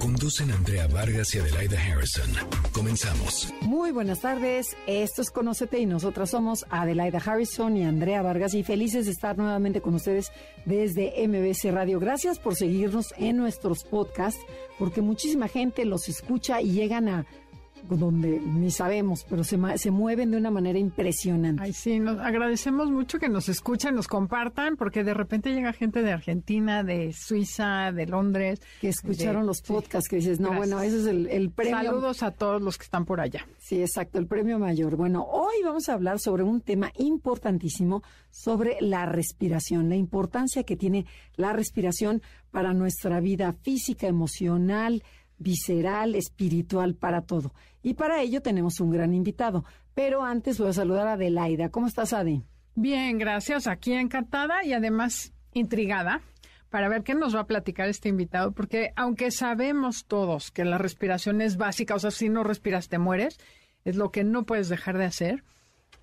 Conducen Andrea Vargas y Adelaida Harrison. Comenzamos. Muy buenas tardes. Esto es Conócete y nosotras somos Adelaida Harrison y Andrea Vargas y felices de estar nuevamente con ustedes desde MBC Radio. Gracias por seguirnos en nuestros podcasts porque muchísima gente los escucha y llegan a donde ni sabemos, pero se, se mueven de una manera impresionante. Ay, sí, nos agradecemos mucho que nos escuchen, nos compartan, porque de repente llega gente de Argentina, de Suiza, de Londres. Que escucharon los podcasts, que dices, no, bueno, ese es el, el, premio. Saludos a todos los que están por allá. Sí, exacto, el premio mayor. Bueno, hoy vamos a hablar sobre un tema importantísimo, sobre la respiración, la importancia que tiene la respiración para nuestra vida física, emocional, visceral, espiritual, para todo. Y para ello tenemos un gran invitado. Pero antes voy a saludar a Adelaida. ¿Cómo estás, Adi? Bien, gracias. Aquí encantada y además intrigada para ver qué nos va a platicar este invitado, porque aunque sabemos todos que la respiración es básica, o sea, si no respiras te mueres, es lo que no puedes dejar de hacer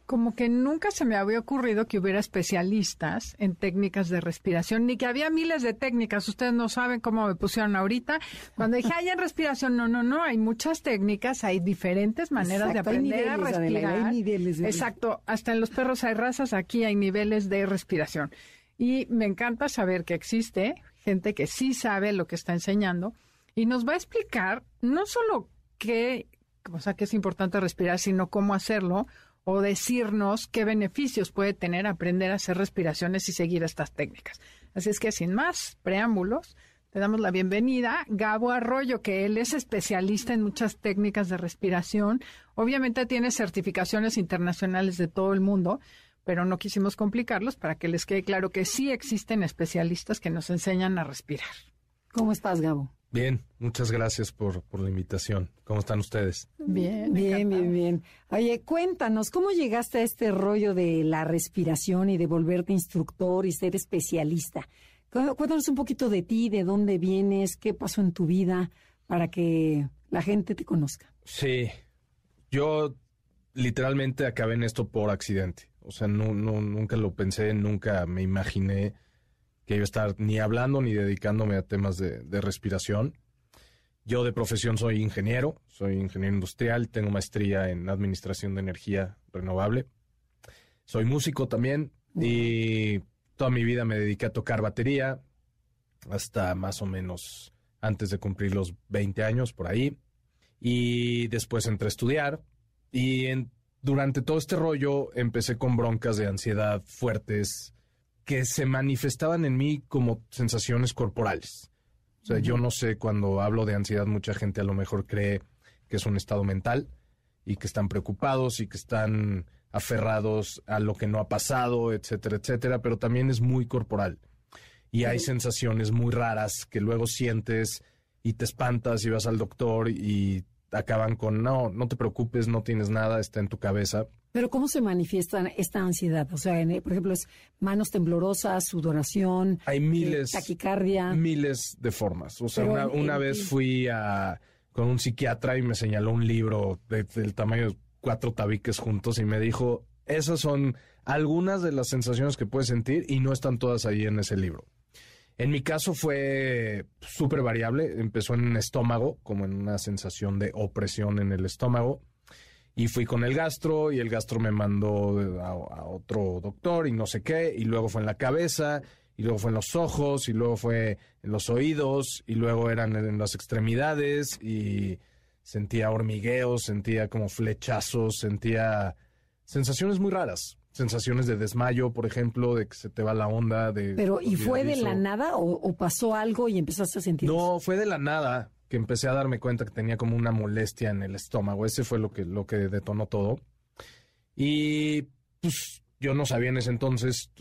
como que nunca se me había ocurrido que hubiera especialistas en técnicas de respiración, ni que había miles de técnicas. Ustedes no saben cómo me pusieron ahorita. Cuando dije, hay en respiración, no, no, no, hay muchas técnicas, hay diferentes maneras de aprender a respirar. hay niveles Exacto, hasta en los perros hay razas, aquí hay niveles de respiración. Y me encanta saber que existe gente que sí sabe lo que está enseñando y nos va a explicar no solo qué, o sea, que es importante respirar, sino cómo hacerlo o decirnos qué beneficios puede tener aprender a hacer respiraciones y seguir estas técnicas. Así es que sin más preámbulos, te damos la bienvenida. Gabo Arroyo, que él es especialista en muchas técnicas de respiración. Obviamente tiene certificaciones internacionales de todo el mundo, pero no quisimos complicarlos para que les quede claro que sí existen especialistas que nos enseñan a respirar. ¿Cómo estás, Gabo? Bien, muchas gracias por, por la invitación. ¿Cómo están ustedes? Bien, bien, bien, bien. Oye, cuéntanos, ¿cómo llegaste a este rollo de la respiración y de volverte instructor y ser especialista? Cuéntanos un poquito de ti, de dónde vienes, qué pasó en tu vida, para que la gente te conozca. Sí, yo literalmente acabé en esto por accidente. O sea, no, no, nunca lo pensé, nunca me imaginé que iba a estar ni hablando ni dedicándome a temas de, respiración. Yo de profesión soy ingeniero, soy ingeniero industrial, tengo maestría en administración de energía renovable. Soy músico también y toda mi vida me dediqué a tocar batería hasta más o menos antes de cumplir los 20 años por ahí. Y después entré a estudiar y durante todo este rollo empecé con broncas de ansiedad fuertes, que se manifestaban en mí como sensaciones corporales. O sea, yo no sé, cuando hablo de ansiedad, mucha gente a lo mejor cree que es un estado mental y que están preocupados y que están aferrados a lo que no ha pasado, etcétera, etcétera, pero también es muy corporal. Y hay sensaciones muy raras que luego sientes y te espantas y vas al doctor y acaban con, no, no te preocupes, no tienes nada, está en tu cabeza. Pero ¿cómo se manifiesta esta ansiedad? O sea, por ejemplo, es manos temblorosas, sudoración, hay miles, eh, taquicardia. Miles de formas. O sea, una, vez fui a, con un psiquiatra y me señaló un libro del tamaño de cuatro tabiques juntos y me dijo, esas son algunas de las sensaciones que puedes sentir y no están todas ahí en ese libro. En mi caso fue súper variable. Empezó en el estómago, como en una sensación de opresión en el estómago. Y fui con el gastro y el gastro me mandó a, otro doctor y no sé qué. Y luego fue en la cabeza y luego fue en los ojos y luego fue en los oídos y luego eran en las extremidades y sentía hormigueos, sentía como flechazos, sentía sensaciones muy raras sensaciones de desmayo, por ejemplo, de que se te va la onda. De, Pero, ¿y fue de la nada o, pasó algo y empezaste a sentir No, fue de la nada que empecé a darme cuenta que tenía como una molestia en el estómago. Ese fue lo que, lo que detonó todo. Y pues yo no sabía en ese entonces,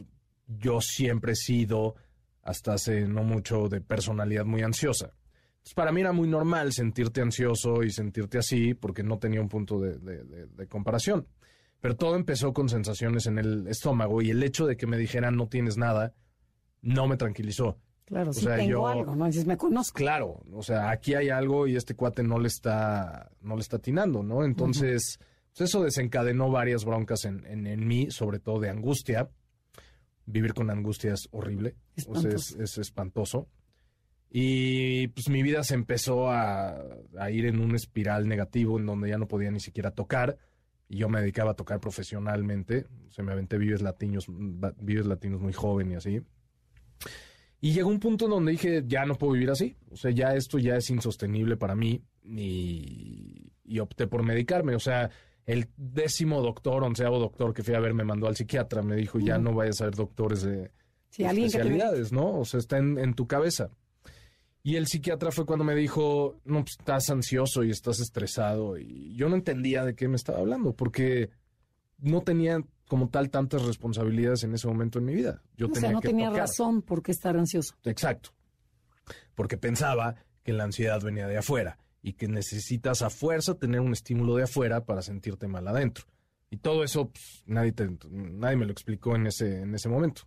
yo siempre he sido, hasta hace no mucho, de personalidad muy ansiosa. Entonces, para mí era muy normal sentirte ansioso y sentirte así porque no tenía un punto de comparación. Pero todo empezó con sensaciones en el estómago y el hecho de que me dijeran no tienes nada no me tranquilizó. Claro, O sí sea, tengo yo- algo, ¿no? Dices, me conozco. Claro, o sea, aquí hay algo y este cuate no le está, no le está atinando, ¿no? Entonces, pues eso desencadenó varias broncas en, en, en mí, sobre todo de angustia. Vivir con angustia es horrible, o sea, es, Espantoso. es espantoso. Y pues mi vida se empezó a, a ir en un espiral negativo en donde ya no podía ni siquiera tocar. Y yo me dedicaba a tocar profesionalmente. O sea, me aventé Vives Latinos, va- Vives Latinos muy joven y así. Y llegó un punto en donde dije, ya no puedo vivir así. O sea, ya esto ya es insostenible para mí. Y, y opté por medicarme. O sea, el décimo doctor, onceavo doctor que fui a ver me mandó al psiquiatra. Me dijo, ya no vayas a ver doctores de, Sí, especialidades, ¿no? O sea, está en, en tu cabeza. Y el psiquiatra fue cuando me dijo, no, pues estás ansioso y estás estresado. Y yo no entendía de qué me estaba hablando, porque no tenía como tal tantas responsabilidades en ese momento en mi vida. Yo o tenía sea, no que tenía tocar. razón por qué estar ansioso. Exacto. Porque pensaba que la ansiedad venía de afuera y que necesitas a fuerza tener un estímulo de afuera para sentirte mal adentro. Y todo eso pues, nadie, te- nadie me lo explicó en ese, en ese momento.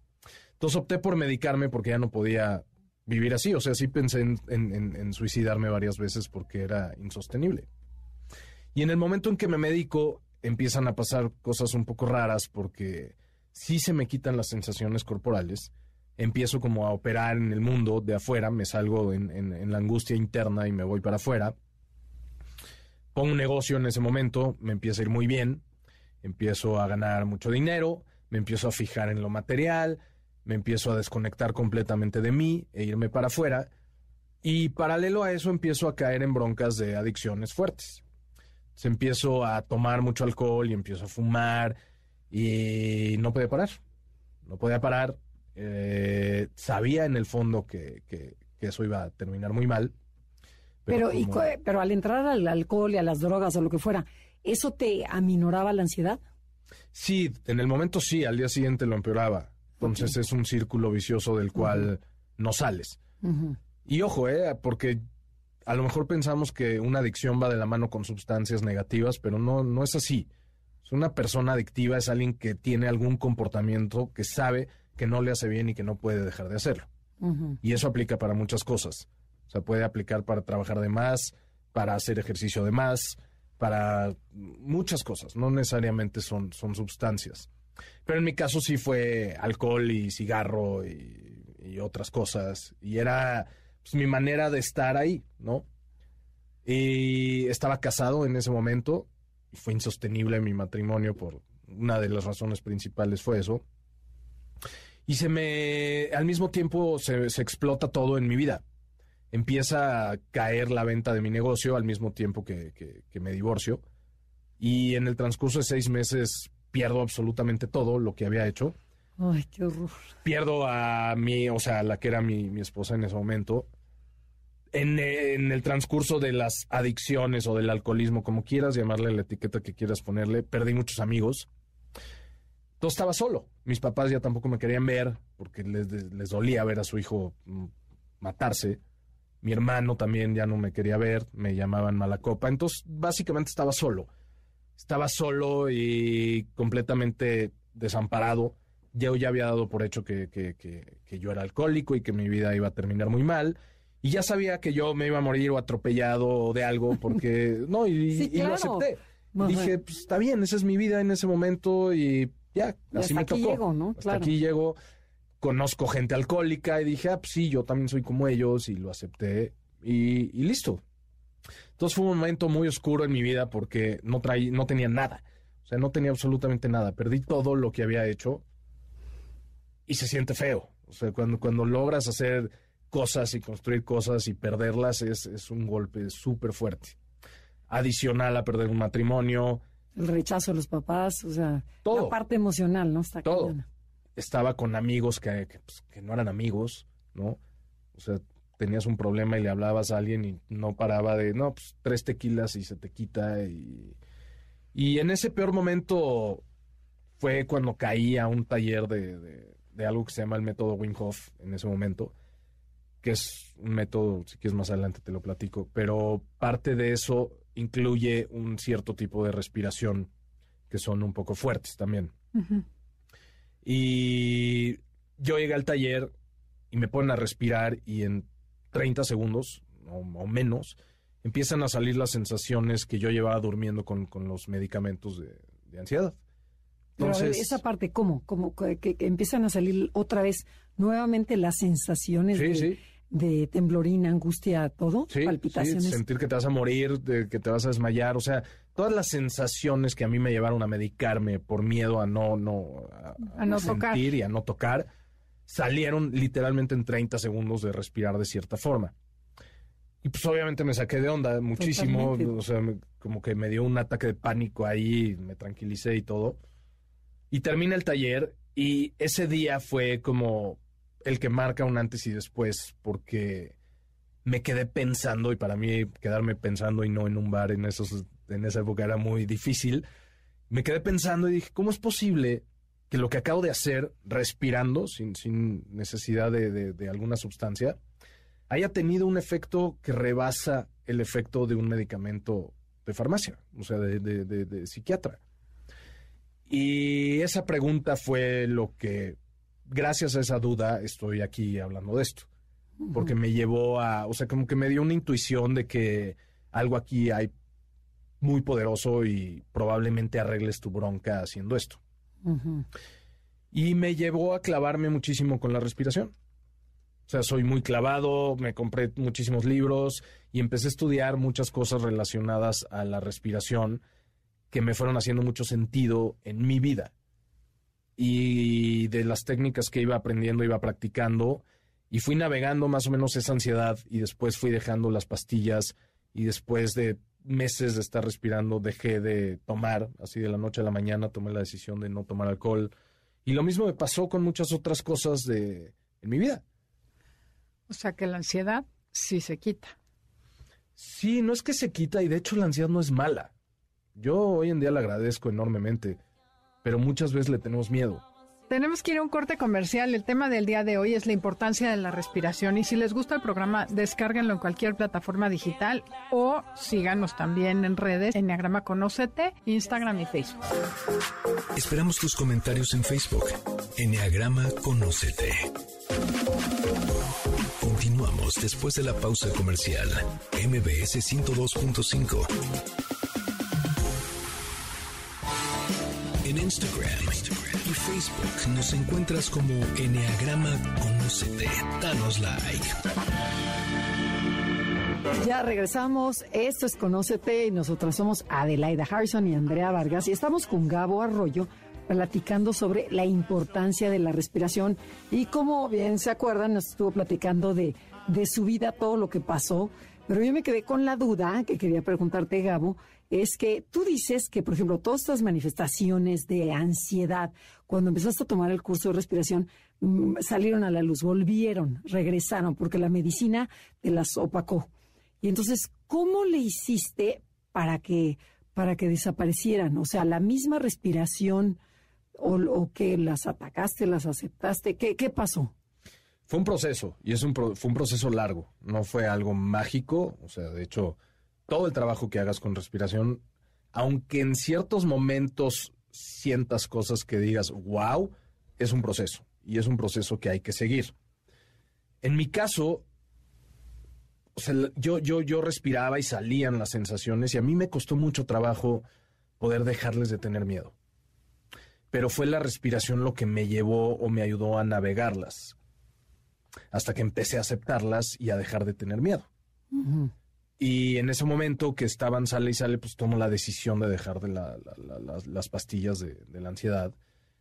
Entonces opté por medicarme porque ya no podía vivir así. O sea, sí pensé en, en- en- en suicidarme varias veces porque era insostenible. Y en el momento en que me medico, empiezan a pasar cosas un poco raras porque sí se me quitan las sensaciones corporales. Empiezo como a operar en el mundo de afuera, me salgo en, en- la angustia interna y me voy para afuera. Pongo un negocio en ese momento, me empieza a ir muy bien, empiezo a ganar mucho dinero, me empiezo a fijar en lo material, me empiezo a desconectar completamente de mí e irme para afuera. Y paralelo a eso empiezo a caer en broncas de adicciones fuertes. Se empiezo a tomar mucho alcohol y empiezo a fumar y no podía parar. No podía parar. Eh, sabía en el fondo que, que- que eso iba a terminar muy mal. Pero, como- pero al entrar al alcohol y a las drogas o lo que fuera, ¿eso te aminoraba la ansiedad? Sí, en el momento sí, al día siguiente lo empeoraba. Entonces es un círculo vicioso del cual no sales. Y ojo, eh, porque a lo mejor pensamos que una adicción va de la mano con sustancias negativas, pero no, no es así. Una persona adictiva es alguien que tiene algún comportamiento que sabe que no le hace bien y que no puede dejar de hacerlo. Y eso aplica para muchas cosas. O sea, puede aplicar para trabajar de más, para hacer ejercicio de más, para muchas cosas. No necesariamente son, son sustancias. Pero en mi caso sí fue alcohol y cigarro y, y otras cosas. Y era pues, mi manera de estar ahí, ¿no? Y estaba casado en ese momento y fue insostenible mi matrimonio por una de las razones principales fue eso. Y se me, al mismo tiempo se, se explota todo en mi vida. Empieza a caer la venta de mi negocio al mismo tiempo que, que- que me divorcio. Y en el transcurso de seis meses pierdo absolutamente todo lo que había hecho. Ay, qué horror. Pierdo a mi, o sea, la que era mi, mi esposa en ese momento. En, el transcurso de las adicciones o del alcoholismo, como quieras llamarle la etiqueta que quieras ponerle, perdí muchos amigos. Entonces estaba solo. Mis papás ya tampoco me querían ver porque les, dolía ver a su hijo mm, matarse. Mi hermano también ya no me quería ver, me llamaban mala copa. Entonces, básicamente estaba solo. Estaba solo y completamente desamparado. Yo ya había dado por hecho que yo era alcohólico y que mi vida iba a terminar muy mal. Y ya sabía que yo me iba a morir o atropellado de algo porque... No, y, Sí, y lo acepté. Ajá. Dije, pues está bien, esa es mi vida en ese momento y ya, Y así hasta me aquí tocó. llego, ¿no? Hasta Claro. aquí llego, conozco gente alcohólica y dije, ah, pues sí, yo también soy como ellos y lo acepté y, y listo. Entonces fue un momento muy oscuro en mi vida porque no, traí, no tenía nada. O sea, no tenía absolutamente nada. Perdí todo lo que había hecho y se siente feo. O sea, cuando, cuando logras hacer cosas y construir cosas y perderlas es, es un golpe súper fuerte. Adicional a perder un matrimonio, El rechazo de los papás, o sea, Todo. la parte emocional, ¿no? Está Todo. estaba con amigos que, que, pues, que no eran amigos, ¿no? O sea, tenías un problema y le hablabas a alguien y no paraba de, no, pues tres tequilas y se te quita. Y, y en ese peor momento fue cuando caí a un taller de, de- de algo que se llama el método Wim Hof en ese momento, que es un método, si quieres más adelante te lo platico, pero parte de eso incluye un cierto tipo de respiración que son un poco fuertes también. Y yo llegué al taller y me ponen a respirar y en 30 segundos o, o menos empiezan a salir las sensaciones que yo llevaba durmiendo con, con los medicamentos de, de ansiedad. Pero Entonces, esa parte, ¿cómo? ¿Cómo que, que empiezan a salir otra vez nuevamente las sensaciones Sí, de, sí. De temblorina, angustia, todo? Sí, palpitaciones. sí, sentir que te vas a morir, de que te vas a desmayar, o sea, todas las sensaciones que a mí me llevaron a medicarme por miedo a no, no, A no tocar. sentir y a no tocar, salieron literalmente en 30 segundos de respirar de cierta forma. Y pues obviamente me saqué de onda muchísimo, Totalmente. o sea, me- como que me dio un ataque de pánico ahí, me tranquilicé y todo. Y termina el taller y ese día fue como el que marca un antes y después, porque me quedé pensando, y para mí quedarme pensando y no en un bar en, esos, en esa época era muy difícil, me quedé pensando y dije, ¿cómo es posible que lo que acabo de hacer, respirando, sin, sin necesidad de, de- alguna sustancia, haya tenido un efecto que rebasa el efecto de un medicamento de farmacia, o sea, de- de- de psiquiatra? Y esa pregunta fue lo que, gracias a esa duda, estoy aquí hablando de esto porque me llevó a, o sea, como que me dio una intuición de que algo aquí hay muy poderoso y probablemente arregles tu bronca haciendo esto. Y me llevó a clavarme muchísimo con la respiración. O sea, soy muy clavado, me compré muchísimos libros y empecé a estudiar muchas cosas relacionadas a la respiración que me fueron haciendo mucho sentido en mi vida. Y de las técnicas que iba aprendiendo, iba practicando y fui navegando más o menos esa ansiedad y después fui dejando las pastillas y después de meses de estar respirando dejé de tomar, así de la noche a la mañana tomé la decisión de no tomar alcohol. Y lo mismo me pasó con muchas otras cosas de en mi vida. O sea que la ansiedad sí se quita. Sí, no es que se quita y de hecho la ansiedad no es mala. Yo hoy en día la agradezco enormemente, pero muchas veces le tenemos miedo. Tenemos que ir a un corte comercial. El tema del día de hoy es la importancia de la respiración. Y si les gusta el programa, descárguenlo en cualquier plataforma digital o síganos también en redes, Enneagrama Conócete, Instagram y Facebook. Esperamos tus comentarios en Facebook. Enneagrama Conócete. Continuamos después de la pausa comercial. MBS 102.5. En Instagram y Facebook nos encuentras como Enneagrama Conócete. Danos like. Ya regresamos. Esto es Conócete y nosotras somos Adelaida Harrison y Andrea Vargas y estamos con Gabo Arroyo platicando sobre la importancia de la respiración y como bien se acuerdan nos estuvo platicando de, de su vida, todo lo que pasó, pero yo me quedé con la duda que quería preguntarte Gabo, es que tú dices que por ejemplo todas estas manifestaciones de ansiedad, cuando empezaste a tomar el curso de respiración, mm, salieron a la luz, volvieron, regresaron, porque la medicina te las opacó. Y entonces, ¿cómo le hiciste para que, para que desaparecieran? O sea, la misma respiración o, que las atacaste, las aceptaste, ¿qué, qué pasó? Fue un proceso y es un pro- fue un proceso largo, no fue algo mágico, o sea, de hecho, todo el trabajo que hagas con respiración, aunque en ciertos momentos sientas cosas que digas, wow, es un proceso y es un proceso que hay que seguir. En mi caso, yo, yo, yo respiraba y salían las sensaciones y a mí me costó mucho trabajo poder dejarles de tener miedo. Pero fue la respiración lo que me llevó o me ayudó a navegarlas hasta que empecé a aceptarlas y a dejar de tener miedo. Y en ese momento que estaban sale y sale, pues tomo la decisión de dejar de la- la- la- las, las pastillas de, de la ansiedad.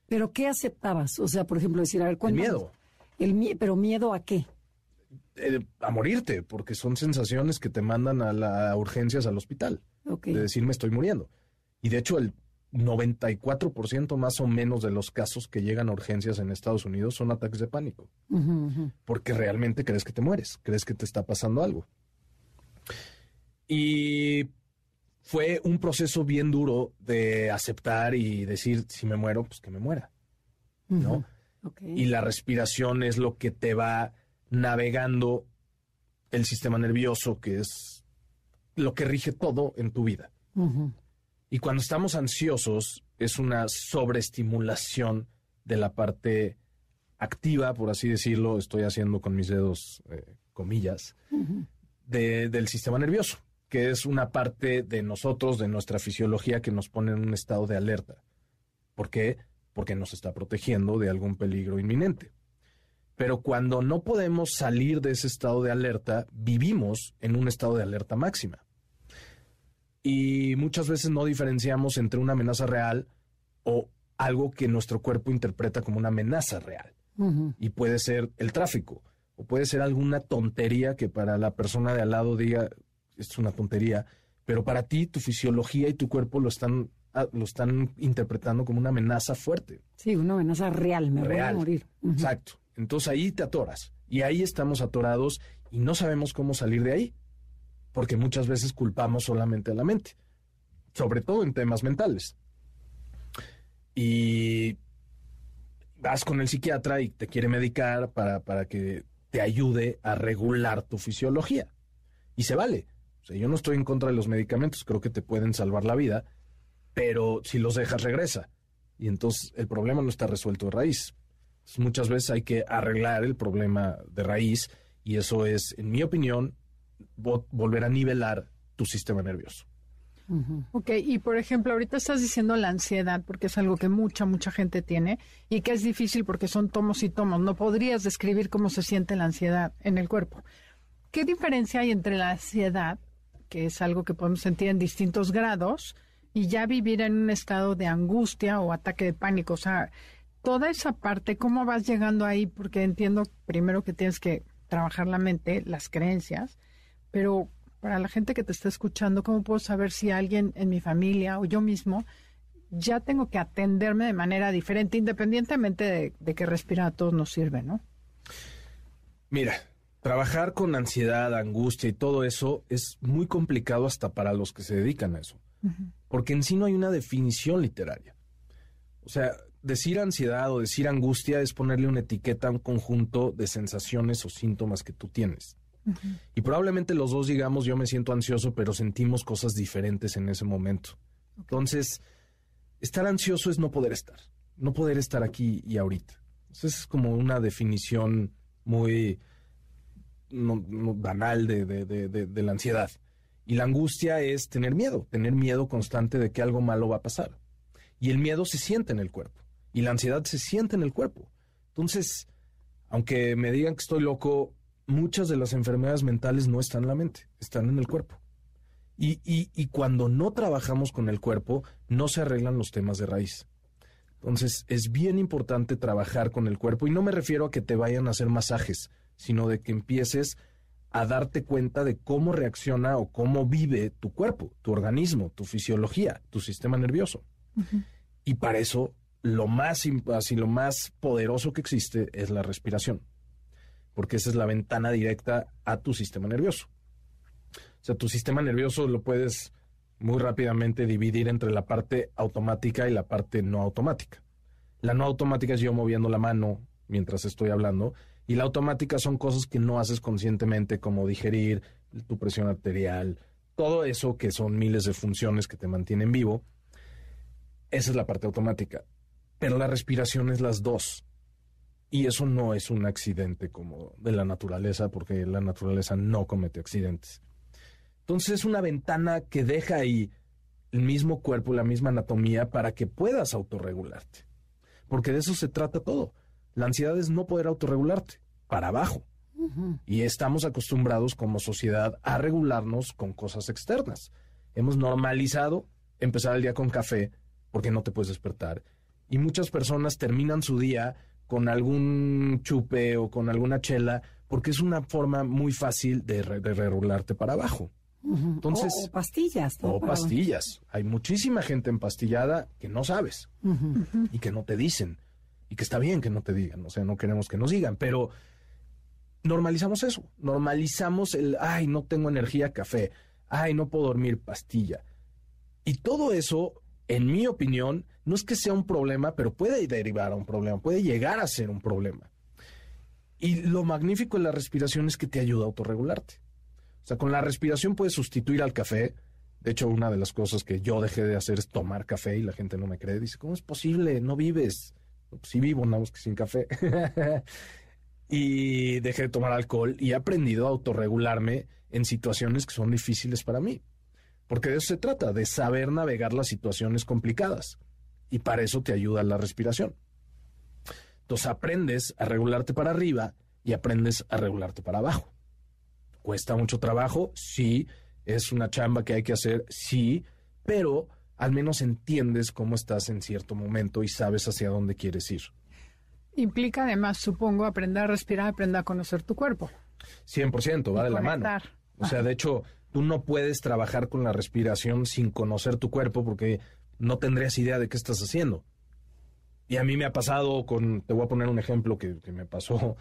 ¿Pero qué aceptabas? O sea, por ejemplo, decir, a ver, El miedo. El ¿Pero miedo a qué? eh, a morirte, porque son sensaciones que te mandan a, la, a urgencias al hospital, de decir me estoy muriendo. Y de hecho el 94% más o menos de los casos que llegan a urgencias en Estados Unidos son ataques de pánico. Porque realmente crees que te mueres, crees que te está pasando algo. Y fue un proceso bien duro de aceptar y decir, si me muero, pues que me muera, ¿no? Y la respiración es lo que te va navegando el sistema nervioso, que es lo que rige todo en tu vida. Y cuando estamos ansiosos, es una sobreestimulación de la parte activa, por así decirlo, estoy haciendo con mis dedos eh, comillas, de, del sistema nervioso, que es una parte de nosotros, de nuestra fisiología, que nos pone en un estado de alerta. ¿Por qué? Porque nos está protegiendo de algún peligro inminente. Pero cuando no podemos salir de ese estado de alerta, vivimos en un estado de alerta máxima. Y muchas veces no diferenciamos entre una amenaza real o algo que nuestro cuerpo interpreta como una amenaza real. Y puede ser el tráfico, o puede ser alguna tontería que para la persona de al lado diga, es una tontería, pero para ti tu fisiología y tu cuerpo lo están, ah, lo están interpretando como una amenaza fuerte. Sí, una amenaza real, me voy a morir. Exacto. Entonces ahí te atoras. Y ahí estamos atorados y no sabemos cómo salir de ahí. Porque muchas veces culpamos solamente a la mente. Sobre todo en temas mentales. Y vas con el psiquiatra y te quiere medicar para, para que te ayude a regular tu fisiología. Y se vale. Sea, yo no estoy en contra de los medicamentos, creo que te pueden salvar la vida, pero si los dejas regresa. Y entonces el problema no está resuelto de raíz muchas veces hay que arreglar el problema de raíz y eso es, en mi opinión, volver a nivelar tu sistema nervioso. Ok, y por ejemplo, ahorita estás diciendo la ansiedad, porque es algo que mucha, mucha gente tiene y que es difícil porque son tomos y tomos. No podrías describir cómo se siente la ansiedad en el cuerpo. ¿Qué diferencia hay entre la ansiedad, que es algo que podemos sentir en distintos grados, y ya vivir en un estado de angustia o ataque de pánico? O sea, toda esa parte, ¿cómo vas llegando ahí? Porque entiendo primero que tienes que trabajar la mente, las creencias, pero para la gente que te está escuchando, ¿cómo puedo saber si alguien en mi familia o yo mismo ya tengo que atenderme de manera diferente, independientemente de, que respirar a todos nos sirve, ¿no? Mira, trabajar con ansiedad, angustia y todo eso es muy complicado hasta para los que se dedican a eso, porque en sí no hay una definición literaria. O sea, decir ansiedad o decir angustia es ponerle una etiqueta a un conjunto de sensaciones o síntomas que tú tienes. Y probablemente los dos digamos, yo me siento ansioso, pero sentimos cosas diferentes en ese momento. Entonces, estar ansioso es no poder estar, no poder estar aquí y ahorita. Entonces es como una definición muy banal de, de la ansiedad. Y la angustia es tener miedo, tener miedo constante de que algo malo va a pasar. Y el miedo se siente en el cuerpo y la ansiedad se siente en el cuerpo. Entonces, aunque me digan que estoy loco, muchas de las enfermedades mentales no están en la mente, están en el cuerpo. Y, y, cuando no trabajamos con el cuerpo, no se arreglan los temas de raíz. Entonces, es bien importante trabajar con el cuerpo y no me refiero a que te vayan a hacer masajes, sino de que empieces a darte cuenta de cómo reacciona o cómo vive tu cuerpo, tu organismo, tu fisiología, tu sistema nervioso. Y para eso lo más, así, lo más poderoso que existe es la respiración, porque esa es la ventana directa a tu sistema nervioso. O sea, tu sistema nervioso lo puedes muy rápidamente dividir entre la parte automática y la parte no automática. La no automática es yo moviendo la mano mientras estoy hablando y la automática son cosas que no haces conscientemente como digerir, tu presión arterial, todo eso que son miles de funciones que te mantienen vivo. Esa es la parte automática pero la respiración es las dos. Y eso no es un accidente como de la naturaleza, porque la naturaleza no comete accidentes. Entonces es una ventana que deja ahí el mismo cuerpo, la misma anatomía para que puedas autorregularte. Porque de eso se trata todo. La ansiedad es no poder autorregularte, para abajo. Y estamos acostumbrados como sociedad a regularnos con cosas externas. Hemos normalizado empezar el día con café porque no te puedes despertar y muchas personas terminan su día con algún chupe o con alguna chela porque es una forma muy fácil de, regularte para abajo. Entonces, o, pastillas. O pastillas. Hay muchísima gente empastillada que no sabes y que no te dicen. Y que está bien que no te digan. O sea, no queremos que nos digan. Pero normalizamos eso. Normalizamos el, ay, no tengo energía, café. Ay, no puedo dormir, pastilla. Y todo eso, en mi opinión, no es que sea un problema, pero puede derivar a un problema, puede llegar a ser un problema. Y lo magnífico de la respiración es que te ayuda a autorregularte. O sea, con la respiración puedes sustituir al café. De hecho, una de las cosas que yo dejé de hacer es tomar café y la gente no me cree. Dice, ¿cómo es posible? No vives. Sí vivo, nada más que sin café. y dejé de tomar alcohol y he aprendido a autorregularme en situaciones que son difíciles para mí. Porque de eso se trata, de saber navegar las situaciones complicadas. Y para eso te ayuda la respiración. Entonces aprendes a regularte para arriba y aprendes a regularte para abajo. ¿Cuesta mucho trabajo? Sí. ¿Es una chamba que hay que hacer? Sí. Pero al menos entiendes cómo estás en cierto momento y sabes hacia dónde quieres ir. Implica además, supongo, aprender a respirar, aprender a conocer tu cuerpo. 100%, va de la mano. O sea, de hecho, tú no puedes trabajar con la respiración sin conocer tu cuerpo porque no tendrías idea de qué estás haciendo. Y a mí me ha pasado con, te voy a poner un ejemplo que, que me pasó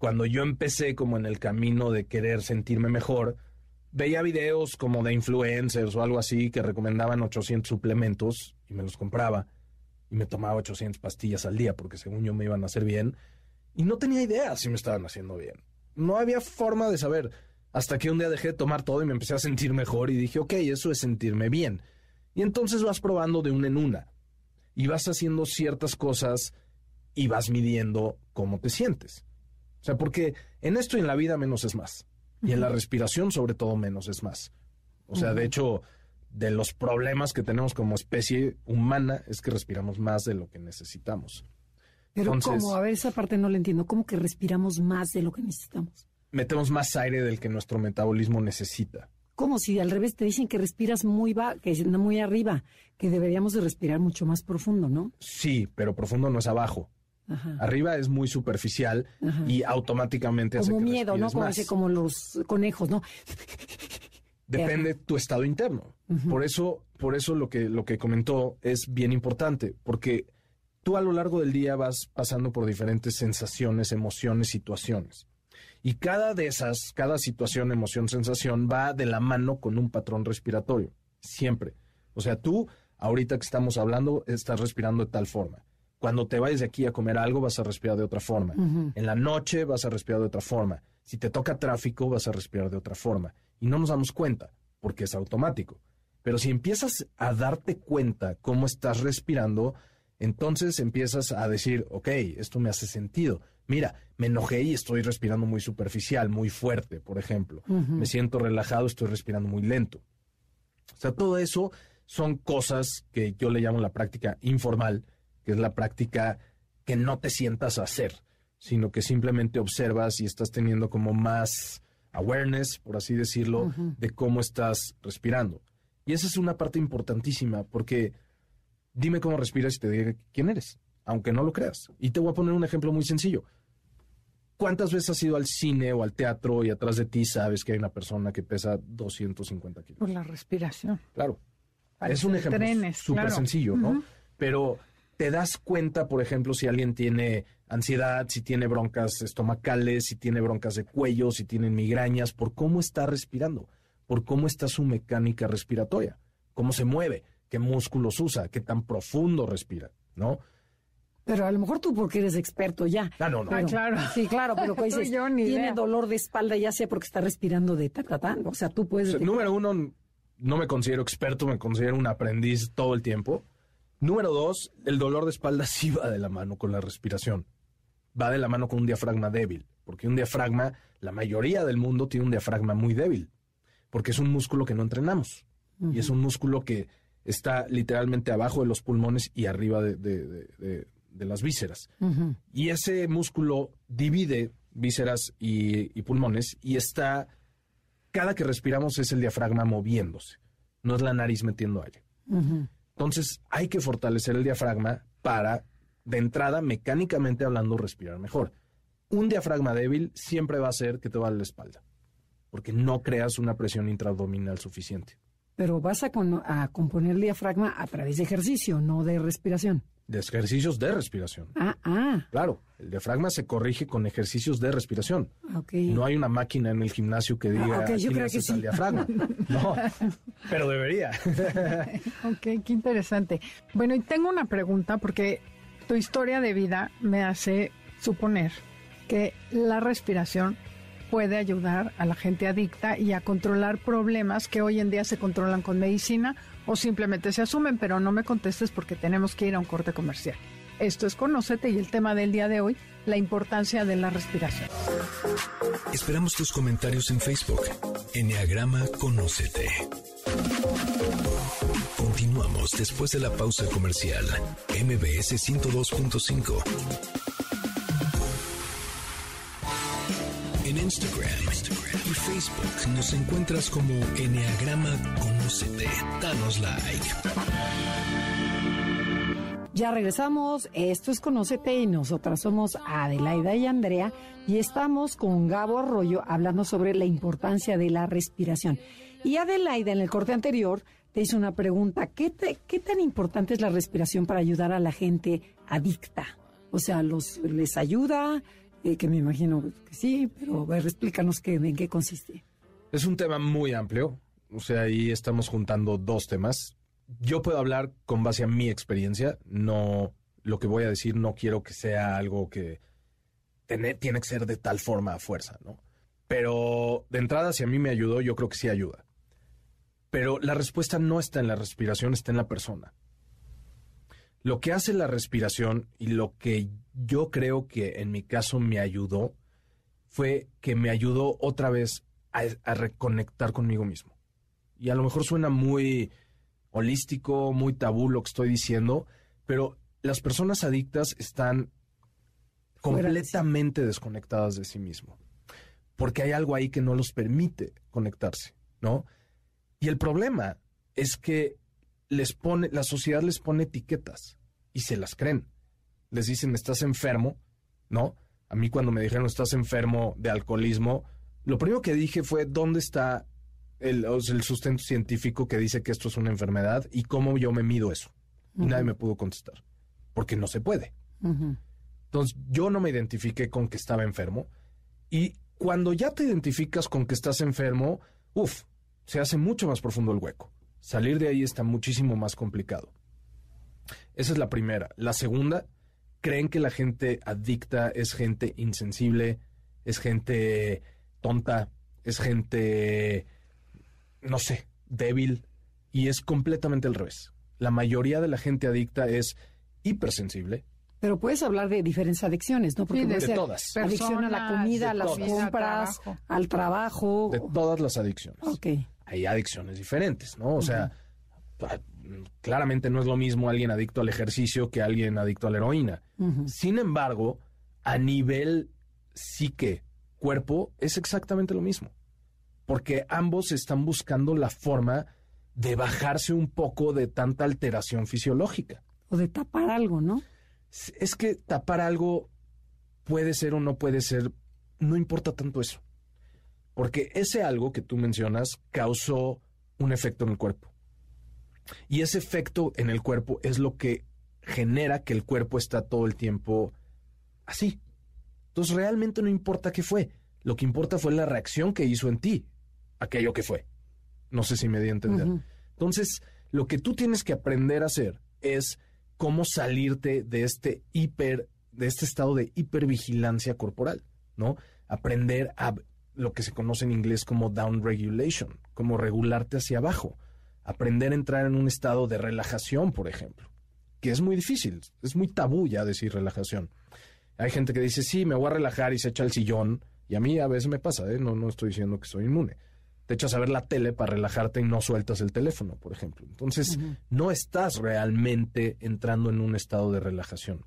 cuando yo empecé como en el camino de querer sentirme mejor, veía videos como de influencers o algo así que recomendaban 800 suplementos y me los compraba y me tomaba 800 pastillas al día porque según yo me iban a hacer bien y no tenía idea si me estaban haciendo bien. No había forma de saber hasta que un día dejé de tomar todo y me empecé a sentir mejor y dije, ok, eso es sentirme bien. Y entonces vas probando de una en una y vas haciendo ciertas cosas y vas midiendo cómo te sientes. O sea, porque en esto y en la vida menos es más. Y en la respiración, sobre todo, menos es más. O sea, de hecho, de los problemas que tenemos como especie humana es que respiramos más de lo que necesitamos. Pero ¿cómo? A ver, esa parte no la entiendo. ¿Cómo que respiramos más de lo que necesitamos? Metemos más aire del que nuestro metabolismo necesita. ¿Cómo si al revés te dicen que respiras muy va, que muy arriba, que deberíamos de respirar mucho más profundo, ¿no? Sí, pero profundo no es abajo. Arriba es muy superficial y automáticamente como hace que miedo, ¿no? Como, como los conejos, ¿no? Depende tu estado interno. Por eso, por eso lo que lo que comentó es bien importante, porque tú a lo largo del día vas pasando por diferentes sensaciones, emociones, situaciones. Y cada de esas, cada situación, emoción, sensación va de la mano con un patrón respiratorio, siempre. O sea, tú ahorita que estamos hablando estás respirando de tal forma cuando te vayas de aquí a comer algo, vas a respirar de otra forma. En la noche vas a respirar de otra forma. Si te toca tráfico, vas a respirar de otra forma. Y no nos damos cuenta, porque es automático. Pero si empiezas a darte cuenta cómo estás respirando, entonces empiezas a decir, ok, esto me hace sentido. Mira, me enojé y estoy respirando muy superficial, muy fuerte, por ejemplo. Me siento relajado, estoy respirando muy lento. O sea, todo eso son cosas que yo le llamo la práctica informal, que es la práctica que no te sientas a hacer, sino que simplemente observas y estás teniendo como más awareness, por así decirlo, de cómo estás respirando. Y esa es una parte importantísima, porque dime cómo respiras y te diré quién eres, aunque no lo creas. Y te voy a poner un ejemplo muy sencillo. ¿Cuántas veces has ido al cine o al teatro y atrás de ti sabes que hay una persona que pesa 250 kilos? Por la respiración. Claro. es un ejemplo súper sencillo, ¿no? Pero te das cuenta, por ejemplo, si alguien tiene ansiedad, si tiene broncas estomacales, si tiene broncas de cuello, si tiene migrañas, por cómo está respirando, por cómo está su mecánica respiratoria, cómo se mueve, qué músculos usa, qué tan profundo respira, ¿no? Pero a lo mejor tú porque eres experto ya. Ah, no, no. Ah, claro. Sí, claro, pero pues dices, tiene dolor de espalda ya sea porque está respirando de ta, ta, ta. O sea, tú puedes... número uno, no me considero experto, me considero un aprendiz todo el tiempo. Número dos, el dolor de espalda sí va de la mano con la respiración. Va de la mano con un diafragma débil, porque un diafragma, la mayoría del mundo tiene un diafragma muy débil, porque es un músculo que no entrenamos. Y es un músculo que está literalmente abajo de los pulmones y arriba de, las vísceras. Y ese músculo divide vísceras y, pulmones y está, cada que respiramos es el diafragma moviéndose, no es la nariz metiendo aire. Entonces hay que fortalecer el diafragma para, de entrada, mecánicamente hablando, respirar mejor. Un diafragma débil siempre va a ser que te va la espalda, porque no creas una presión intraabdominal suficiente. Pero vas a, a componer el diafragma a través de ejercicio, no de respiración de ejercicios de respiración. Ah, ah. Claro, el diafragma se corrige con ejercicios de respiración. Okay. No hay una máquina en el gimnasio que diga ah, okay, yo creo que sí. el diafragma. No, pero debería. ok, qué interesante. Bueno, y tengo una pregunta porque tu historia de vida me hace suponer que la respiración puede ayudar a la gente adicta y a controlar problemas que hoy en día se controlan con medicina o simplemente se asumen, pero no me contestes porque tenemos que ir a un corte comercial. Esto es Conócete y el tema del día de hoy, la importancia de la respiración. Esperamos tus comentarios en Facebook. Enneagrama Conócete. Continuamos después de la pausa comercial. MBS 102.5. En Instagram, y Facebook nos encuentras como Enneagrama Conócete. Danos like. Ya regresamos, esto es Conócete y nosotras somos Adelaida y Andrea y estamos con Gabo Arroyo hablando sobre la importancia de la respiración. Y Adelaida en el corte anterior te hizo una pregunta, ¿qué, qué tan importante es la respiración para ayudar a la gente adicta? O sea, los, ¿les ayuda? Eh, que me imagino que sí, pero a ver, explícanos qué, en qué consiste. Es un tema muy amplio, o sea, ahí estamos juntando dos temas. Yo puedo hablar con base a mi experiencia, no lo que voy a decir no quiero que sea algo que tiene, tiene que ser de tal forma a fuerza, ¿no? Pero de entrada, si a mí me ayudó, yo creo que sí ayuda. Pero la respuesta no está en la respiración, está en la persona. Lo que hace la respiración y lo que yo creo que en mi caso me ayudó fue que me ayudó otra vez a, reconectar conmigo mismo. Y a lo mejor suena muy holístico, muy tabú lo que estoy diciendo, pero las personas adictas están completamente desconectadas de sí mismo. Porque hay algo ahí que no los permite conectarse, ¿no? Y el problema es que les pone, la sociedad les pone etiquetas y se las creen. Les dicen, estás enfermo, ¿no? A mí cuando me dijeron, estás enfermo de alcoholismo, lo primero que dije fue, ¿dónde está el, el sustento científico que dice que esto es una enfermedad y cómo yo me mido eso? Y nadie me pudo contestar, porque no se puede. Entonces, yo no me identifiqué con que estaba enfermo. Y cuando ya te identificas con que estás enfermo, uff, se hace mucho más profundo el hueco. Salir de ahí está muchísimo más complicado. Esa es la primera. La segunda, creen que la gente adicta es gente insensible, es gente tonta, es gente, no sé, débil. Y es completamente al revés. La mayoría de la gente adicta es hipersensible, pero puedes hablar de diferentes adicciones, ¿no? Porque de, todas. Adicción a la comida, a las compras, al trabajo. De todas las adicciones. Ok. Hay adicciones diferentes, ¿no? O sea, claramente no es lo mismo alguien adicto al ejercicio que alguien adicto a la heroína. Sin embargo, a nivel psique, cuerpo, es exactamente lo mismo. Porque ambos están buscando la forma de bajarse un poco de tanta alteración fisiológica. O de tapar algo, ¿no? Es que tapar algo puede ser o no puede ser, no importa tanto eso. Porque ese algo que tú mencionas causó un efecto en el cuerpo. Y ese efecto en el cuerpo es lo que genera que el cuerpo está todo el tiempo así. Entonces realmente no importa qué fue. Lo que importa fue la reacción que hizo en ti aquello que fue. No sé si me di a entender. Entonces, lo que tú tienes que aprender a hacer es cómo salirte de este hiper, de este estado de hipervigilancia corporal, ¿no? Aprender a lo que se conoce en inglés como down regulation, como regularte hacia abajo aprender a entrar en un estado de relajación, por ejemplo, que es muy difícil, es muy tabú ya decir relajación. Hay gente que dice, sí, me voy a relajar y se echa el sillón, y a mí a veces me pasa, ¿eh? no, no estoy diciendo que soy inmune. Te echas a ver la tele para relajarte y no sueltas el teléfono, por ejemplo. Entonces, no estás realmente entrando en un estado de relajación.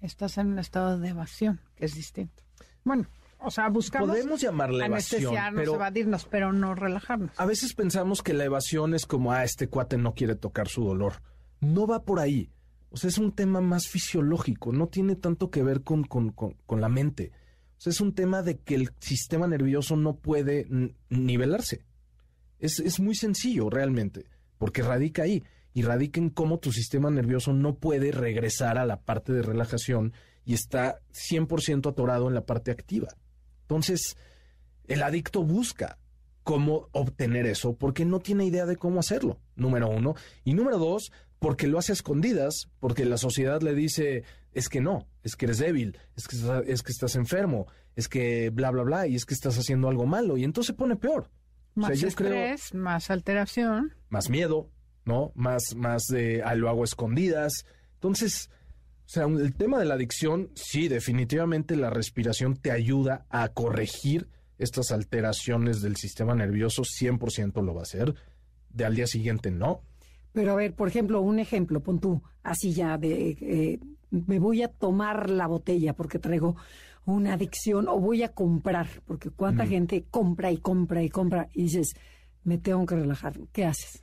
Estás en un estado de evasión, que es distinto. Bueno, o sea, buscamos Podemos llamarle evasión, pero evadirnos, pero no relajarnos. A veces pensamos que la evasión es como, ah, este cuate no quiere tocar su dolor. No va por ahí. O sea, es un tema más fisiológico, no tiene tanto que ver con, con, con, la mente. O sea, es un tema de que el sistema nervioso no puede nivelarse. Es, es muy sencillo realmente, porque radica ahí y radica en cómo tu sistema nervioso no puede regresar a la parte de relajación y está 100% atorado en la parte activa. Entonces, el adicto busca cómo obtener eso porque no tiene idea de cómo hacerlo, número uno. Y número dos, porque lo hace a escondidas, porque la sociedad le dice, es que no, es que eres débil, es que, es que estás enfermo, es que bla, bla, bla, y es que estás haciendo algo malo, y entonces se pone peor. Más estrés, más alteración. Más miedo, ¿no? Más, más de, ah, lo hago a escondidas. Entonces, sea, el tema de la adicción, sí, definitivamente la respiración te ayuda a corregir estas alteraciones del sistema nervioso, 100% lo va a hacer. De al día siguiente no. Pero a ver, por ejemplo, un ejemplo, pon tú, así ya, de eh, me voy a tomar la botella porque traigo una adicción o voy a comprar, porque cuánta gente compra y compra y compra y dices, me tengo que relajar. ¿Qué haces?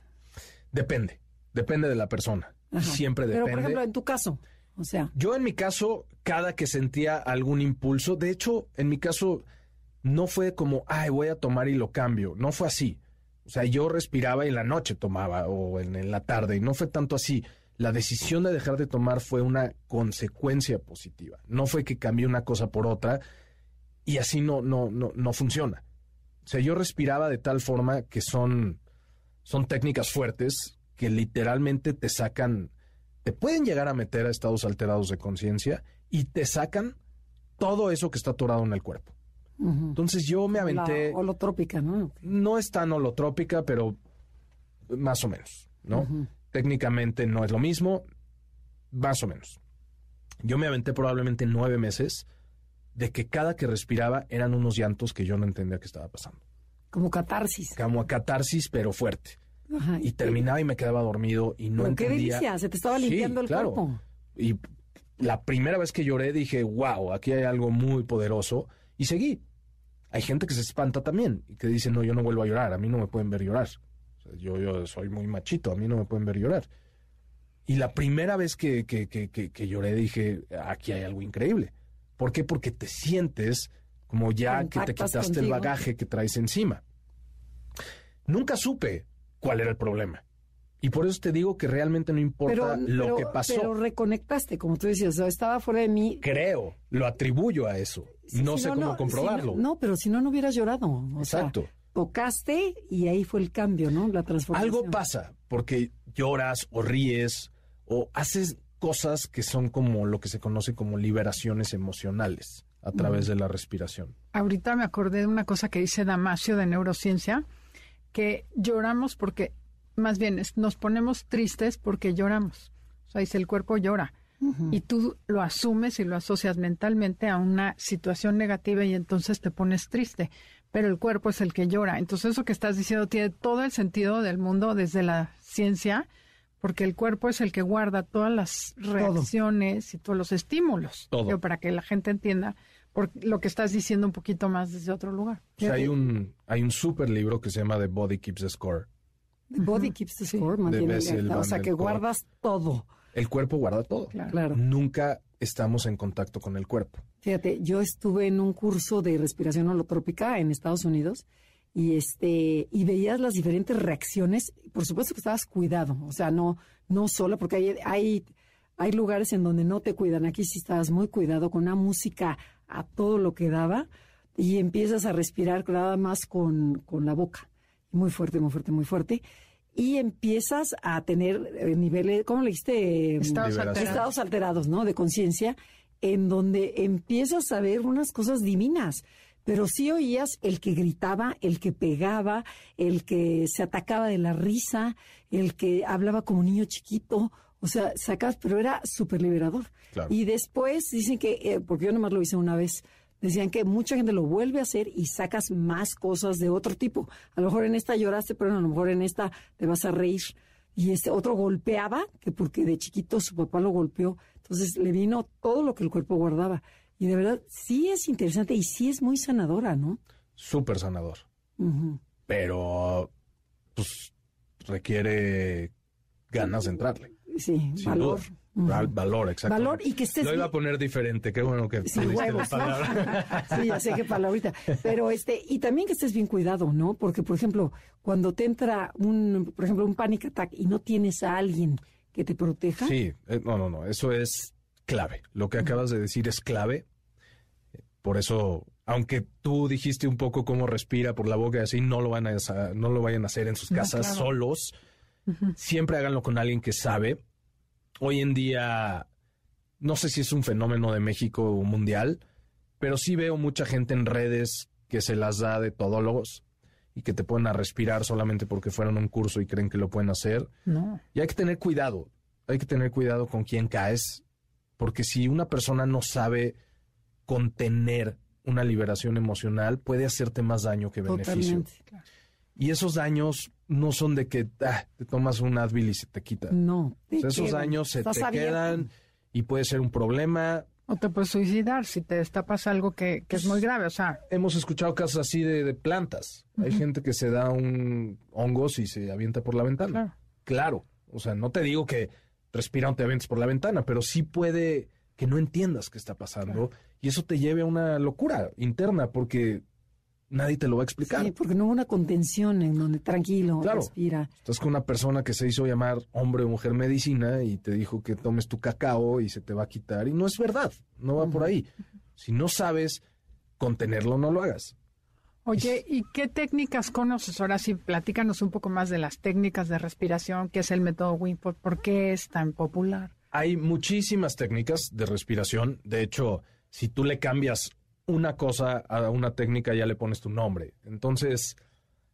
Depende, depende de la persona. Siempre depende. Pero, por ejemplo, en tu caso, o sea. Yo en mi caso, cada que sentía algún impulso, de hecho, en mi caso, no fue como, ay, voy a tomar y lo cambio. No fue así. O sea, yo respiraba y en la noche tomaba o en, la tarde y no fue tanto así. La decisión de dejar de tomar fue una consecuencia positiva. No fue que cambié una cosa por otra y así no, no, no, no funciona. O sea, yo respiraba de tal forma que son, son técnicas fuertes que literalmente te sacan, te pueden llegar a meter a estados alterados de conciencia y te sacan todo eso que está atorado en el cuerpo. Entonces yo me aventé. La holotrópica, ¿no? No es tan holotrópica, pero más o menos, ¿no? Técnicamente no es lo mismo, más o menos. Yo me aventé probablemente nueve meses de que cada que respiraba eran unos llantos que yo no entendía qué estaba pasando. Como catarsis. Como catarsis, pero fuerte. Y terminaba y me quedaba dormido y no entendía. ¡Qué delicia! Se te estaba limpiando el cuerpo. Y la primera vez que lloré dije, wow, aquí hay algo muy poderoso. Y seguí. Hay gente que se espanta también y que dice, no, yo no vuelvo a llorar, a mí no me pueden ver llorar. yo, yo soy muy machito, a mí no me pueden ver llorar. Y la primera vez que, que, que, que, lloré dije, aquí hay algo increíble. ¿Por qué? Porque te sientes como ya que te quitaste el bagaje que traes encima. Nunca supe cuál era el problema. Y por eso te digo que realmente no importa lo que pasó. Pero reconectaste, como tú decías, estaba fuera de mí. Creo, lo atribuyo a eso. no sé cómo comprobarlo. no, pero si no, no hubieras llorado. Exacto. tocaste y ahí fue el cambio, ¿no? La transformación. Algo pasa, porque lloras o ríes o haces cosas que son como lo que se conoce como liberaciones emocionales a través de la respiración. Ahorita me acordé de una cosa que dice Damasio de neurociencia, que lloramos porque más bien nos ponemos tristes porque lloramos. O sea, dice el cuerpo llora. Y tú lo asumes y lo asocias mentalmente a una situación negativa y entonces te pones triste. Pero el cuerpo es el que llora. Entonces eso que estás diciendo tiene todo el sentido del mundo desde la ciencia, porque el cuerpo es el que guarda todas las reacciones y todos los estímulos. Todo. para que la gente entienda por lo que estás diciendo un poquito más desde otro lugar. hay un, hay un super libro que se llama The Body Keeps the Score The body keeps the score, O sea, que guardas todo. El cuerpo guarda todo. Claro. Nunca estamos en contacto con el cuerpo. Fíjate, yo estuve en un curso de respiración holotrópica en Estados Unidos y este y veías las diferentes reacciones. Por supuesto que estabas cuidado, o sea, no no solo porque hay hay hay lugares en donde no te cuidan. Aquí sí estabas muy cuidado con una música a todo lo que daba y empiezas a respirar nada más con, con la boca muy fuerte, muy fuerte, muy fuerte. Y empiezas a tener eh, niveles, ¿cómo le dijiste? Estados alterados. Estados alterados, ¿no? De conciencia, en donde empiezas a ver unas cosas divinas. Pero sí oías el que gritaba, el que pegaba, el que se atacaba de la risa, el que hablaba como un niño chiquito. O sea, sacas, pero era súper liberador. Y después dicen que, eh, porque yo nomás lo hice una vez, decían que mucha gente lo vuelve a hacer y sacas más cosas de otro tipo. A lo mejor en esta lloraste, pero a lo mejor en esta te vas a reír. Y este otro golpeaba, que porque de chiquito su papá lo golpeó. Entonces le vino todo lo que el cuerpo guardaba. Y de verdad, sí es interesante y sí es muy sanadora, ¿no? Súper sanador. Pero, pues, requiere ganas de entrarle. Sí, valor. Valor, exacto. Valor y que estés. Lo iba a poner diferente, qué bueno que sí, la palabra. sí, ya sé qué palabrita. Pero este, y también que estés bien cuidado, ¿no? Porque, por ejemplo, cuando te entra un, por ejemplo, un panic attack y no tienes a alguien que te proteja. Sí, eh, no, no, no, eso es clave. Lo que acabas de decir es clave. Por eso, aunque tú dijiste un poco cómo respira por la boca y así, no lo van a, no lo vayan a hacer en sus casas solos. Siempre háganlo con alguien que sabe hoy en día, no sé si es un fenómeno de México o mundial, pero sí veo mucha gente en redes que se las da de todólogos y que te pueden a respirar solamente porque fueron a un curso y creen que lo pueden hacer. No. Y hay que tener cuidado, hay que tener cuidado con quién caes, Porque si una persona no sabe contener una liberación emocional, puede hacerte más daño que beneficio. Totalmente. Y esos daños no son de que ah, te tomas un Advil y se te quita. No. O sea, esos quedan. daños se te abierto. quedan y puede ser un problema. O te puedes suicidar si te destapas algo que, que es muy grave. O sea, Hemos escuchado casos así de, de plantas. Hay gente que se da un hongos y se avienta por la ventana. Claro. Claro. O sea, no te digo que respira o te avientes por la ventana, pero sí puede que no entiendas qué está pasando y eso te lleve a una locura interna porque nadie te lo va a explicar. Sí, porque no hubo una contención en donde tranquilo, Claro. respira. Estás con una persona que se hizo llamar hombre o mujer medicina y te dijo que tomes tu cacao y se te va a quitar. Y no es verdad, no va por ahí. Si no sabes contenerlo, no lo hagas. Oye, ¿y qué técnicas conoces? Ahora sí, platícanos un poco más de las técnicas de respiración, qué es el método Wingfoot, por qué es tan popular. Hay muchísimas técnicas de respiración. De hecho, si tú le cambias una cosa a una técnica, ya le pones tu nombre. Entonces,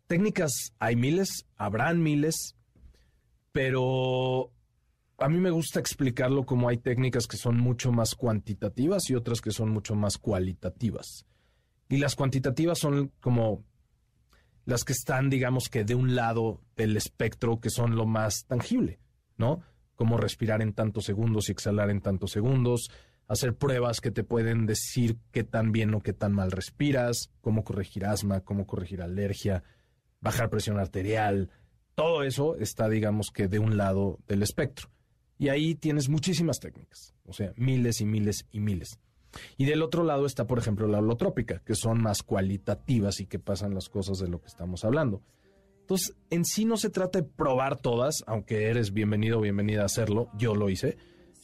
técnicas hay miles, habrán miles, pero a mí me gusta explicarlo como hay técnicas que son mucho más cuantitativas y otras que son mucho más cualitativas. Y las cuantitativas son como las que están, digamos que de un lado del espectro, que son lo más tangible, ¿no? Como respirar en tantos segundos y exhalar en tantos segundos, hacer pruebas que te pueden decir qué tan bien o qué tan mal respiras, cómo corregir asma, cómo corregir alergia, bajar presión arterial, todo eso está, digamos que de un lado del espectro. Y ahí tienes muchísimas técnicas, o sea, miles y miles y miles. Y del otro lado está, por ejemplo, la holotrópica, que son más cualitativas y que pasan las cosas de lo que estamos hablando. Entonces, en sí no se trata de probar todas, aunque eres bienvenido o bienvenida a hacerlo, yo lo hice.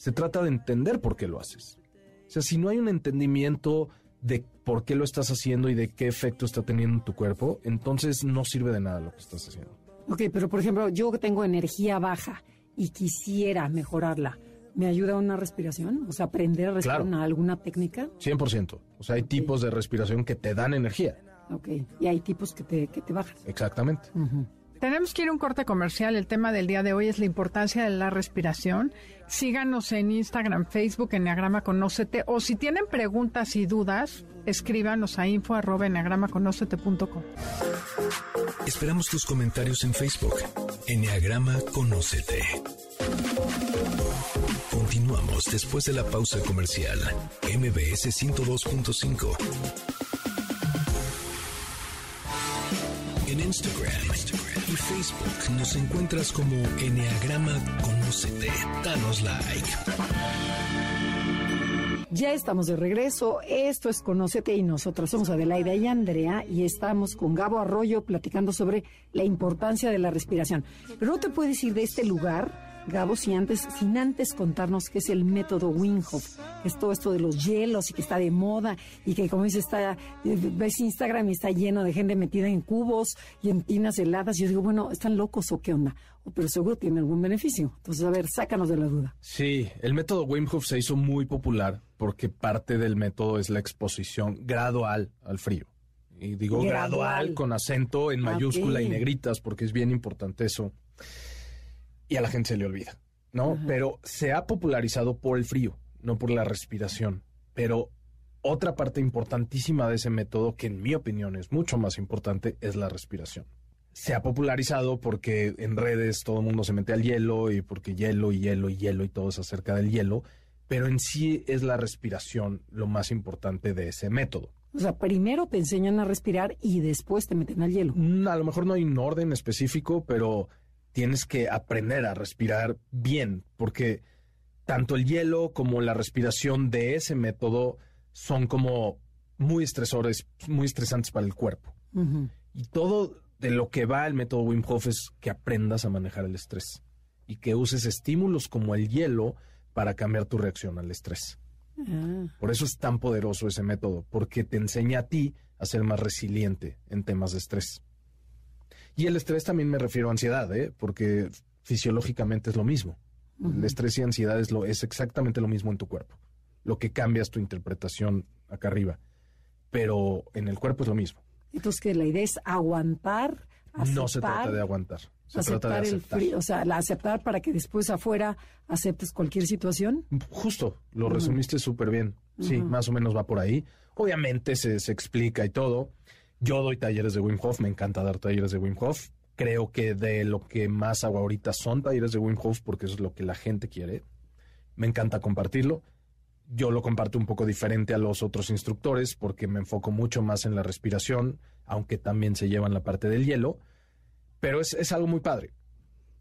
Se trata de entender por qué lo haces. O sea, si no hay un entendimiento de por qué lo estás haciendo y de qué efecto está teniendo en tu cuerpo, entonces no sirve de nada lo que estás haciendo. Ok, pero por ejemplo, yo que tengo energía baja y quisiera mejorarla, ¿me ayuda una respiración? O sea, aprender a respirar Claro. una- alguna técnica. 100%. O sea, hay tipos de respiración que te dan energía. Ok, y hay tipos que te, que te bajan. Exactamente. Tenemos que ir a un corte comercial. El tema del día de hoy es la importancia de la respiración. Síganos en Instagram, Facebook, Enneagrama Conócete. O si tienen preguntas y dudas, escríbanos a info. Esperamos tus comentarios en Facebook. Enneagrama Conócete. Continuamos después de la pausa comercial. MBS 102.5. En Instagram, Facebook nos encuentras como Enneagrama Conócete. Danos like. Ya estamos de regreso. Esto es Conócete y nosotros somos Adelaida y Andrea y estamos con Gabo Arroyo platicando sobre la importancia de la respiración. Pero no te puedes ir de este lugar, Gabo, si antes, sin antes contarnos qué es el método Wim Hof, que es todo esto de los hielos y que está de moda y que como dice está, eh, ves Instagram y está lleno de gente metida en cubos y en tinas heladas. Yo digo, bueno, ¿están locos o qué onda? Oh, pero seguro tiene algún beneficio. Entonces, a ver, sácanos de la duda. Sí, el método Wim Hof se hizo muy popular porque parte del método es la exposición gradual al frío. Y digo Gradual. gradual, con acento en Ah, mayúscula y negritas porque es bien importante eso. Y a la gente se le olvida, ¿no? Pero se ha popularizado por el frío, no por la respiración. Pero otra parte importantísima de ese método, que en mi opinión es mucho más importante, es la respiración. Se ha popularizado porque en redes todo el mundo se mete al hielo y porque hielo y hielo y hielo y todo es acerca del hielo, pero en sí es la respiración lo más importante de ese método. O sea, primero te enseñan a respirar y después te meten al hielo. Mm, A lo mejor no hay un orden específico, pero tienes que aprender a respirar bien, porque tanto el hielo como la respiración de ese método son como muy estresores, muy estresantes para el cuerpo. Y todo de lo que va el método Wim Hof es que aprendas a manejar el estrés y que uses estímulos como el hielo para cambiar tu reacción al estrés. Ah, Por eso es tan poderoso ese método, porque te enseña a ti a ser más resiliente en temas de estrés. Y el estrés también me refiero a ansiedad, ¿eh? porque fisiológicamente es lo mismo. El estrés y ansiedad es, lo, es exactamente lo mismo en tu cuerpo. Lo que cambia es tu interpretación acá arriba. Pero en el cuerpo es lo mismo. Entonces, que la idea es aguantar, no se trata de aguantar. Se trata de aceptar el aceptar. frío, o sea, la aceptar para que después afuera aceptes cualquier situación. Justo, lo resumiste súper bien. Sí, más o menos va por ahí. Obviamente se, se explica y todo. Yo doy talleres de Wim Hof, me encanta dar talleres de Wim Hof. Creo que de lo que más hago ahorita son talleres de Wim Hof porque es lo que la gente quiere. Me encanta compartirlo. Yo lo comparto un poco diferente a los otros instructores porque me enfoco mucho más en la respiración, aunque también se llevan la parte del hielo. Pero es, es algo muy padre.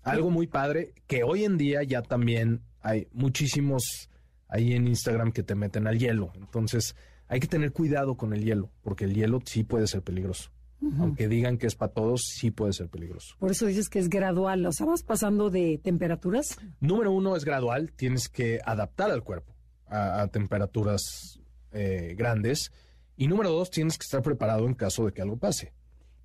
Algo muy padre que hoy en día ya también hay muchísimos ahí en Instagram que te meten al hielo. Entonces hay que tener cuidado con el hielo, porque el hielo sí puede ser peligroso. Aunque digan que es para todos, sí puede ser peligroso. Por eso dices que es gradual, o sea, vas pasando de temperaturas. Número uno es gradual, tienes que adaptar al cuerpo a, a temperaturas eh, grandes. Y número dos, tienes que estar preparado en caso de que algo pase.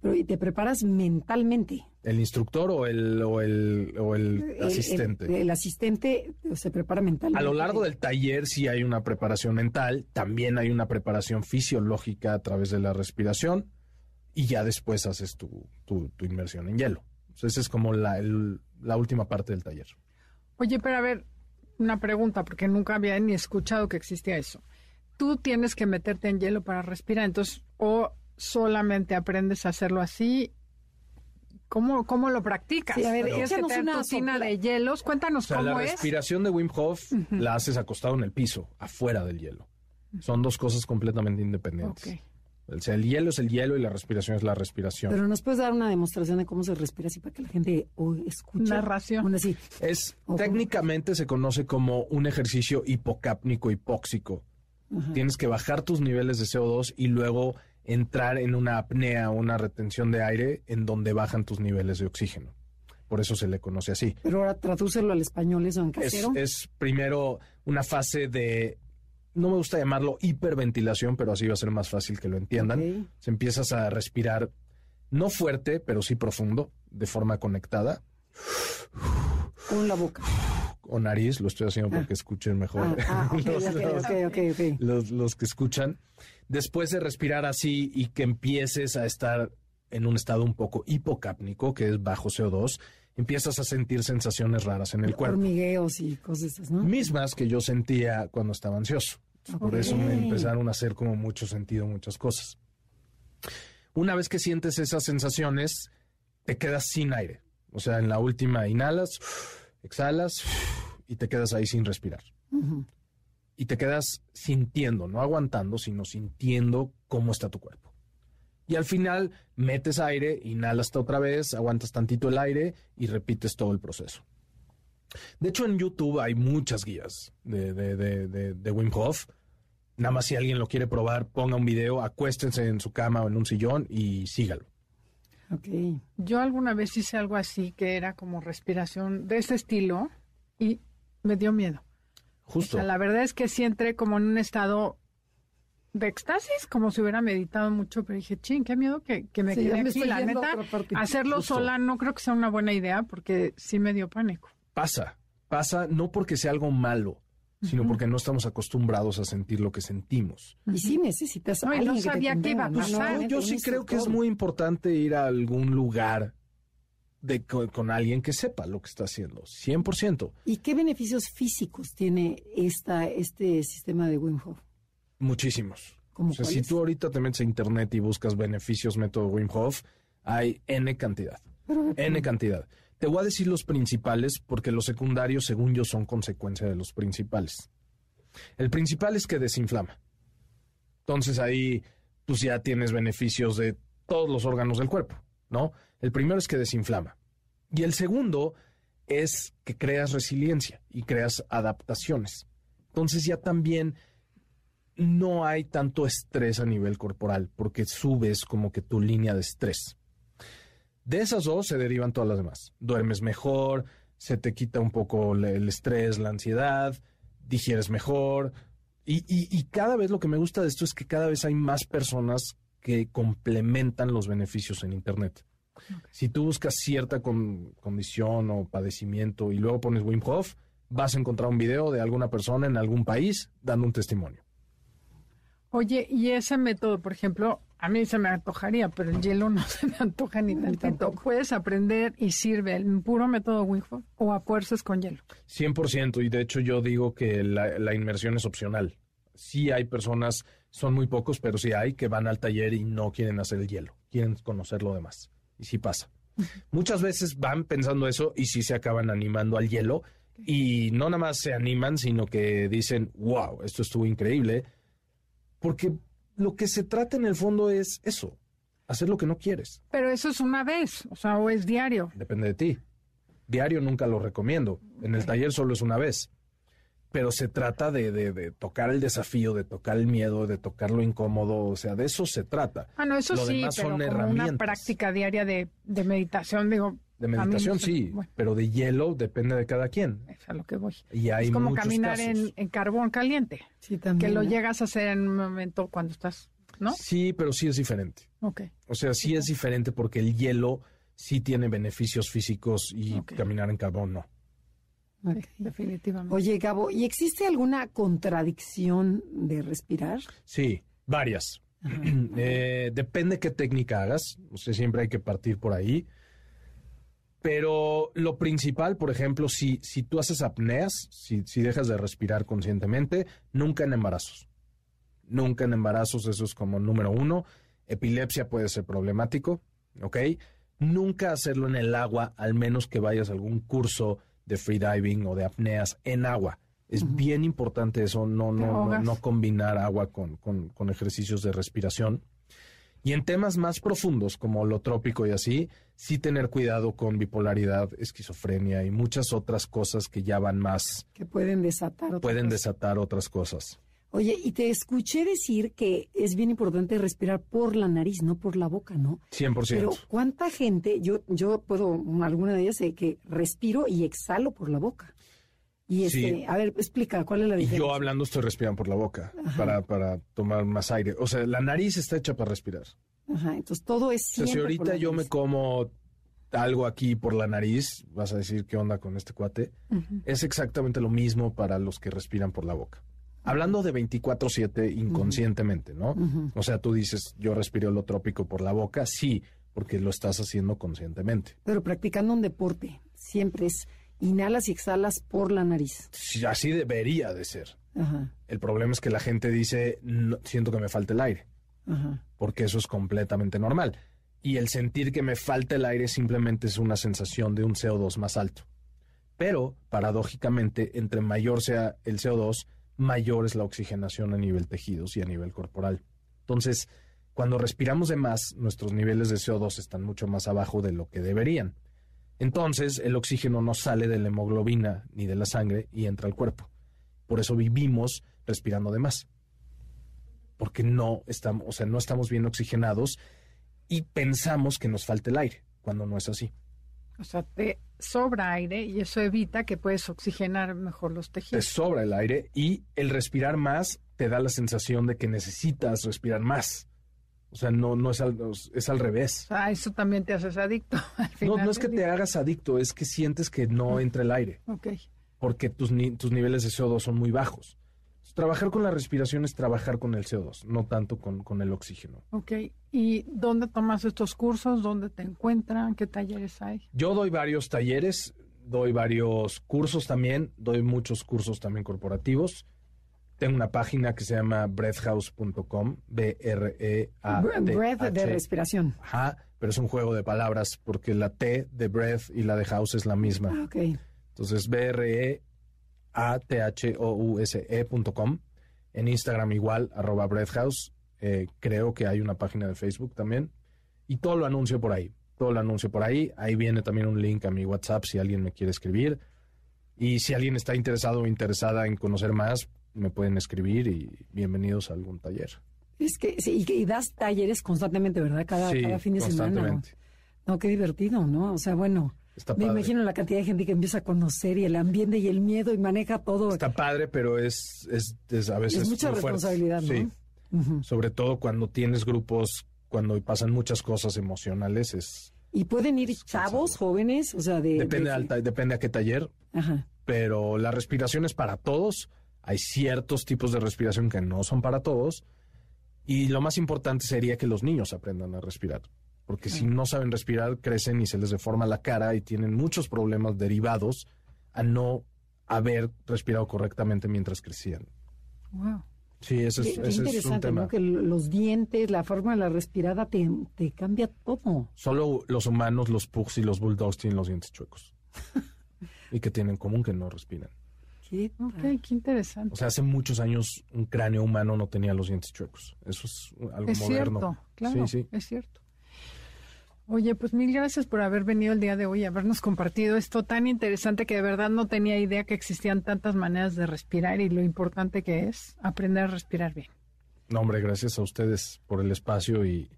Pero y te preparas mentalmente. ¿El instructor o el, o el, o el El- asistente? El, el asistente se prepara mentalmente. A lo largo del taller sí hay una preparación mental, también hay una preparación fisiológica a través de la respiración y ya después haces tu, tu- tu inmersión en hielo. Entonces, esa es como la, el- la última parte del taller. Oye, pero a ver, una pregunta, porque nunca había ni escuchado que existía eso. Tú tienes que meterte en hielo para respirar, entonces, o solamente aprendes a hacerlo así. ¿Cómo, cómo lo practicas? Sí, a ver, ¿Tienes que échanos tener una sopla- de hielos? Cuéntanos O sea, cómo la es. respiración de Wim Hof la haces acostado en el piso, afuera del hielo. Son dos cosas completamente independientes. O sea, el hielo es el hielo y la respiración es la respiración. Pero nos puedes dar una demostración de cómo se respira así para que la gente escuche. Narración. Una así. Es Ojo. técnicamente se conoce como un ejercicio hipocápnico hipóxico. Tienes que bajar tus niveles de CO2 y luego entrar en una apnea, una retención de aire en donde bajan tus niveles de oxígeno. Por eso se le conoce así. Pero ahora tradúcelo al español, eso en Es, casero. es primero una fase de, no me gusta llamarlo hiperventilación, pero así va a ser más fácil que lo entiendan. Se empiezas a respirar no fuerte, pero sí profundo, de forma conectada. Con la boca. o nariz, lo estoy haciendo porque escuchen mejor Ah, ah, los- los que escuchan. Después de respirar así y que empieces a estar en un estado un poco hipocápnico, que es bajo CO2, empiezas a sentir sensaciones raras en el cuerpo. Hormigueos y cosas esas, ¿no? Mismas que yo sentía cuando estaba ansioso. Por eso me empezaron a hacer como mucho sentido muchas cosas. Una vez que sientes esas sensaciones, te quedas sin aire. O sea, en la última inhalas, exhalas y te quedas ahí sin respirar. Y te quedas sintiendo, no aguantando, sino sintiendo cómo está tu cuerpo. Y al final metes aire, inhalas otra vez, aguantas tantito el aire y repites todo el proceso. De hecho, en YouTube hay muchas guías de, de, de, de- de Wim Hof. Nada más si alguien lo quiere probar, ponga un video, acuéstense en su cama o en un sillón y sígalo. Ok. Yo alguna vez hice algo así que era como respiración de ese estilo y me dio miedo. Justo. O sea, la verdad es que sí entré como en un estado de éxtasis, como si hubiera meditado mucho, pero dije, ching, qué miedo que, que me Sí, quede me aquí. La neta, hacerlo Justo. sola no creo que sea una buena idea porque sí me dio pánico. Pasa, pasa no porque sea algo malo, sino porque no estamos acostumbrados a sentir lo que sentimos. Y sí necesitas No, alguien no que te sabía qué iba a pasar. No, yo sí creo que es muy importante ir a algún lugar de, con, con alguien que sepa lo que está haciendo, 100%. ¿Y qué beneficios físicos tiene esta, este sistema de Wim Hof? Muchísimos. ¿Cómo O sea, si tú ahorita te metes a internet y buscas beneficios método Wim Hof, hay N cantidad. Pero, N cantidad. Te voy a decir los principales porque los secundarios, según yo, son consecuencia de los principales. El principal es que desinflama. Entonces ahí, pues ya tienes beneficios de todos los órganos del cuerpo, ¿no? El primero es que desinflama. Y el segundo es que creas resiliencia y creas adaptaciones. Entonces ya también no hay tanto estrés a nivel corporal porque subes como que tu línea de estrés. De esas dos se derivan todas las demás. Duermes mejor, se te quita un poco el estrés, la ansiedad, digieres mejor. Y- y cada vez lo que me gusta de esto es que cada vez hay más personas que complementan los beneficios en Internet. Si tú buscas cierta con- condición o padecimiento y luego pones Wim Hof, vas a encontrar un video de alguna persona en algún país dando un testimonio. Oye, y ese método, por ejemplo, A mí se me antojaría, pero el hielo no se me antoja ni tantito. Puedes aprender y sirve el puro método Wingfoot o a fuerzas con hielo. 100%, y de hecho yo digo que la, la inmersión es opcional. Sí hay personas, son muy pocos, pero sí hay que van al taller y no quieren hacer el hielo, quieren conocer lo demás. Y sí pasa. Muchas veces van pensando eso y sí se acaban animando al hielo y no nada más se animan, sino que dicen, wow, esto estuvo increíble, porque lo que se trata en el fondo es eso, hacer lo que no quieres. Pero eso es una vez, o sea, o es diario. Depende de ti. Diario nunca lo recomiendo. En el taller solo es una vez. Pero se trata de, de, tocar el desafío, de tocar el miedo, de tocar lo incómodo, o sea, de eso se trata. Ah, no, eso sí, pero como una práctica diaria de, de meditación, digo, de meditación sí, pero de hielo depende de cada quien. Es a lo que voy. Y hay es como caminar en, carbón caliente. Sí, también. Que lo llegas a hacer en un momento cuando estás, ¿no? Sí, pero sí es diferente. Ok. O sea, sí es diferente porque el hielo sí tiene beneficios físicos y caminar en carbón no. Definitivamente. Oye, Gabo, ¿y existe alguna contradicción de respirar? Sí, varias. eh, depende qué técnica hagas. O sea, siempre hay que partir por ahí. Pero lo principal, por ejemplo, si, si tú haces apneas, si, si dejas de respirar conscientemente, nunca en embarazos. Nunca en embarazos, eso es como número uno. Epilepsia puede ser problemático, ¿ok? Nunca hacerlo en el agua, al menos que vayas a algún curso de freediving o de apneas en agua. Es bien importante eso, no, no, no, combinar agua con, con, con ejercicios de respiración. Y en temas más profundos, como lo trópico y así, sí tener cuidado con bipolaridad, esquizofrenia y muchas otras cosas que ya van más. Que pueden desatar. pueden desatar otras cosas. Oye, y te escuché decir que es bien importante respirar por la nariz, no por la boca, ¿no? 100%. Pero ¿cuánta gente, yo, yo puedo, alguna de ellas, sé que respiro y exhalo por la boca? Y este, a ver, explica, ¿cuál es la diferencia? Y yo hablando estoy respirando por la boca para, para tomar más aire. O sea, la nariz está hecha para respirar. Ajá, entonces todo es o sea, si ahorita yo me como algo aquí por la nariz, vas a decir qué onda con este cuate. Es exactamente lo mismo para los que respiran por la boca. Hablando de 24/7 inconscientemente, ¿no? O sea, tú dices, yo respiro lo trópico por la boca, sí, porque lo estás haciendo conscientemente. Pero practicando un deporte, siempre es inhalas y exhalas por la nariz. Sí, así debería de ser. El problema es que la gente dice, siento que me falta el aire, porque eso es completamente normal. Y el sentir que me falta el aire simplemente es una sensación de un CO2 más alto. Pero, paradójicamente, entre mayor sea el CO2, mayor es la oxigenación a nivel tejidos y a nivel corporal. Entonces, cuando respiramos de más, nuestros niveles de CO2 están mucho más abajo de lo que deberían. Entonces, el oxígeno no sale de la hemoglobina ni de la sangre y entra al cuerpo. Por eso vivimos respirando de más. Porque no estamos, o sea, no estamos bien oxigenados y pensamos que nos falta el aire, cuando no es así. O sea, te sobra aire y eso evita que puedes oxigenar mejor los tejidos. Te sobra el aire y el respirar más te da la sensación de que necesitas respirar más. O sea, no, no es, al, es al revés. Ah, eso también te haces adicto. no, no es que te hagas adicto, es que sientes que no entra el aire. Ok. Porque tus, tus niveles de CO2 son muy bajos. Trabajar con la respiración es trabajar con el CO2, no tanto con, con, el oxígeno. Ok. ¿Y dónde tomas estos cursos? ¿Dónde te encuentran? ¿Qué talleres hay? Yo doy varios talleres, doy varios cursos también, doy muchos cursos también corporativos. Tengo una página que se llama breathhouse.com, B-R-E-A. Breath de respiración. Ajá, pero es un juego de palabras porque la T de breath y la de house es la misma. Ah, ok. Entonces, B-R-E-A-T-H-O-U-S-E.com. En Instagram igual, arroba breathhouse. Eh, creo que hay una página de Facebook también. Y todo lo anuncio por ahí. Todo lo anuncio por ahí. Ahí viene también un link a mi WhatsApp si alguien me quiere escribir. Y si alguien está interesado o interesada en conocer más, me pueden escribir y bienvenidos a algún taller. Es que sí, y, das talleres constantemente, ¿verdad? Cada, cada fin de semana. No, qué divertido, ¿no? O sea, bueno, me imagino la cantidad de gente que empieza a conocer y el ambiente y el miedo y maneja todo. Está padre, pero es, es, a veces. Es mucha responsabilidad, ¿no? Sí. Sobre todo cuando tienes grupos, cuando pasan muchas cosas emocionales, es. ¿Y pueden ir chavos, jóvenes? O sea, de. Depende, depende a qué taller. Ajá. Pero la respiración es para todos hay ciertos tipos de respiración que no son para todos Y lo más importante sería que los niños aprendan a respirar. Porque si no saben respirar, crecen y se les deforma la cara y tienen muchos problemas derivados a no haber respirado correctamente mientras crecían. Wow. Sí, ese es, Qué- qué ese es un tema. ¿no? Que los dientes, la forma de la respirada te, te cambia todo. Solo los humanos, los pugs y los bulldogs tienen los dientes chuecos. y que tienen en común que no respiran. ¿Qué Ok, tal? qué interesante. O sea, hace muchos años un cráneo humano no tenía los dientes chuecos. Eso es algo es moderno. cierto, claro, Sí, sí. es cierto. Oye, pues mil gracias por haber venido el día de hoy y habernos compartido esto tan interesante que de verdad no tenía idea que existían tantas maneras de respirar y lo importante que es aprender a respirar bien. No, hombre, gracias a ustedes por el espacio y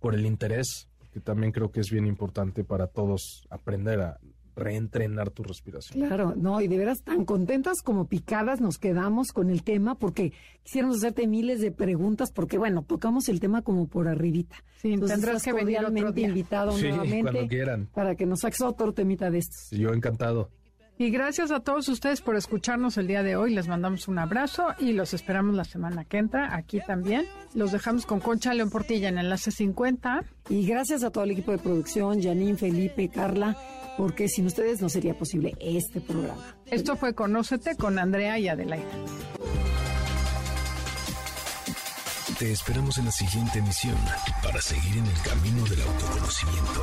por el interés, que también creo que es bien importante para todos aprender a reentrenar tu respiración. Claro, no, y de veras tan contentas como picadas nos quedamos con el tema porque quisiéramos hacerte miles de preguntas porque, bueno, tocamos el tema como por arribita. Sí, Entonces, tendrás que venir otro día. invitado Sí, nuevamente cuando quieran. para que nos saques otro temita de estos. Yo encantado. Y gracias a todos ustedes por escucharnos el día de hoy. Les mandamos un abrazo y los esperamos la semana que entra aquí también. Los dejamos con Concha León Portilla en Enlace 50. Y gracias a todo el equipo de producción, Janine, Felipe, Carla, porque sin ustedes no sería posible este programa. Esto fue Conócete con Andrea y Adelaida. Te esperamos en la siguiente emisión para seguir en el camino del autoconocimiento.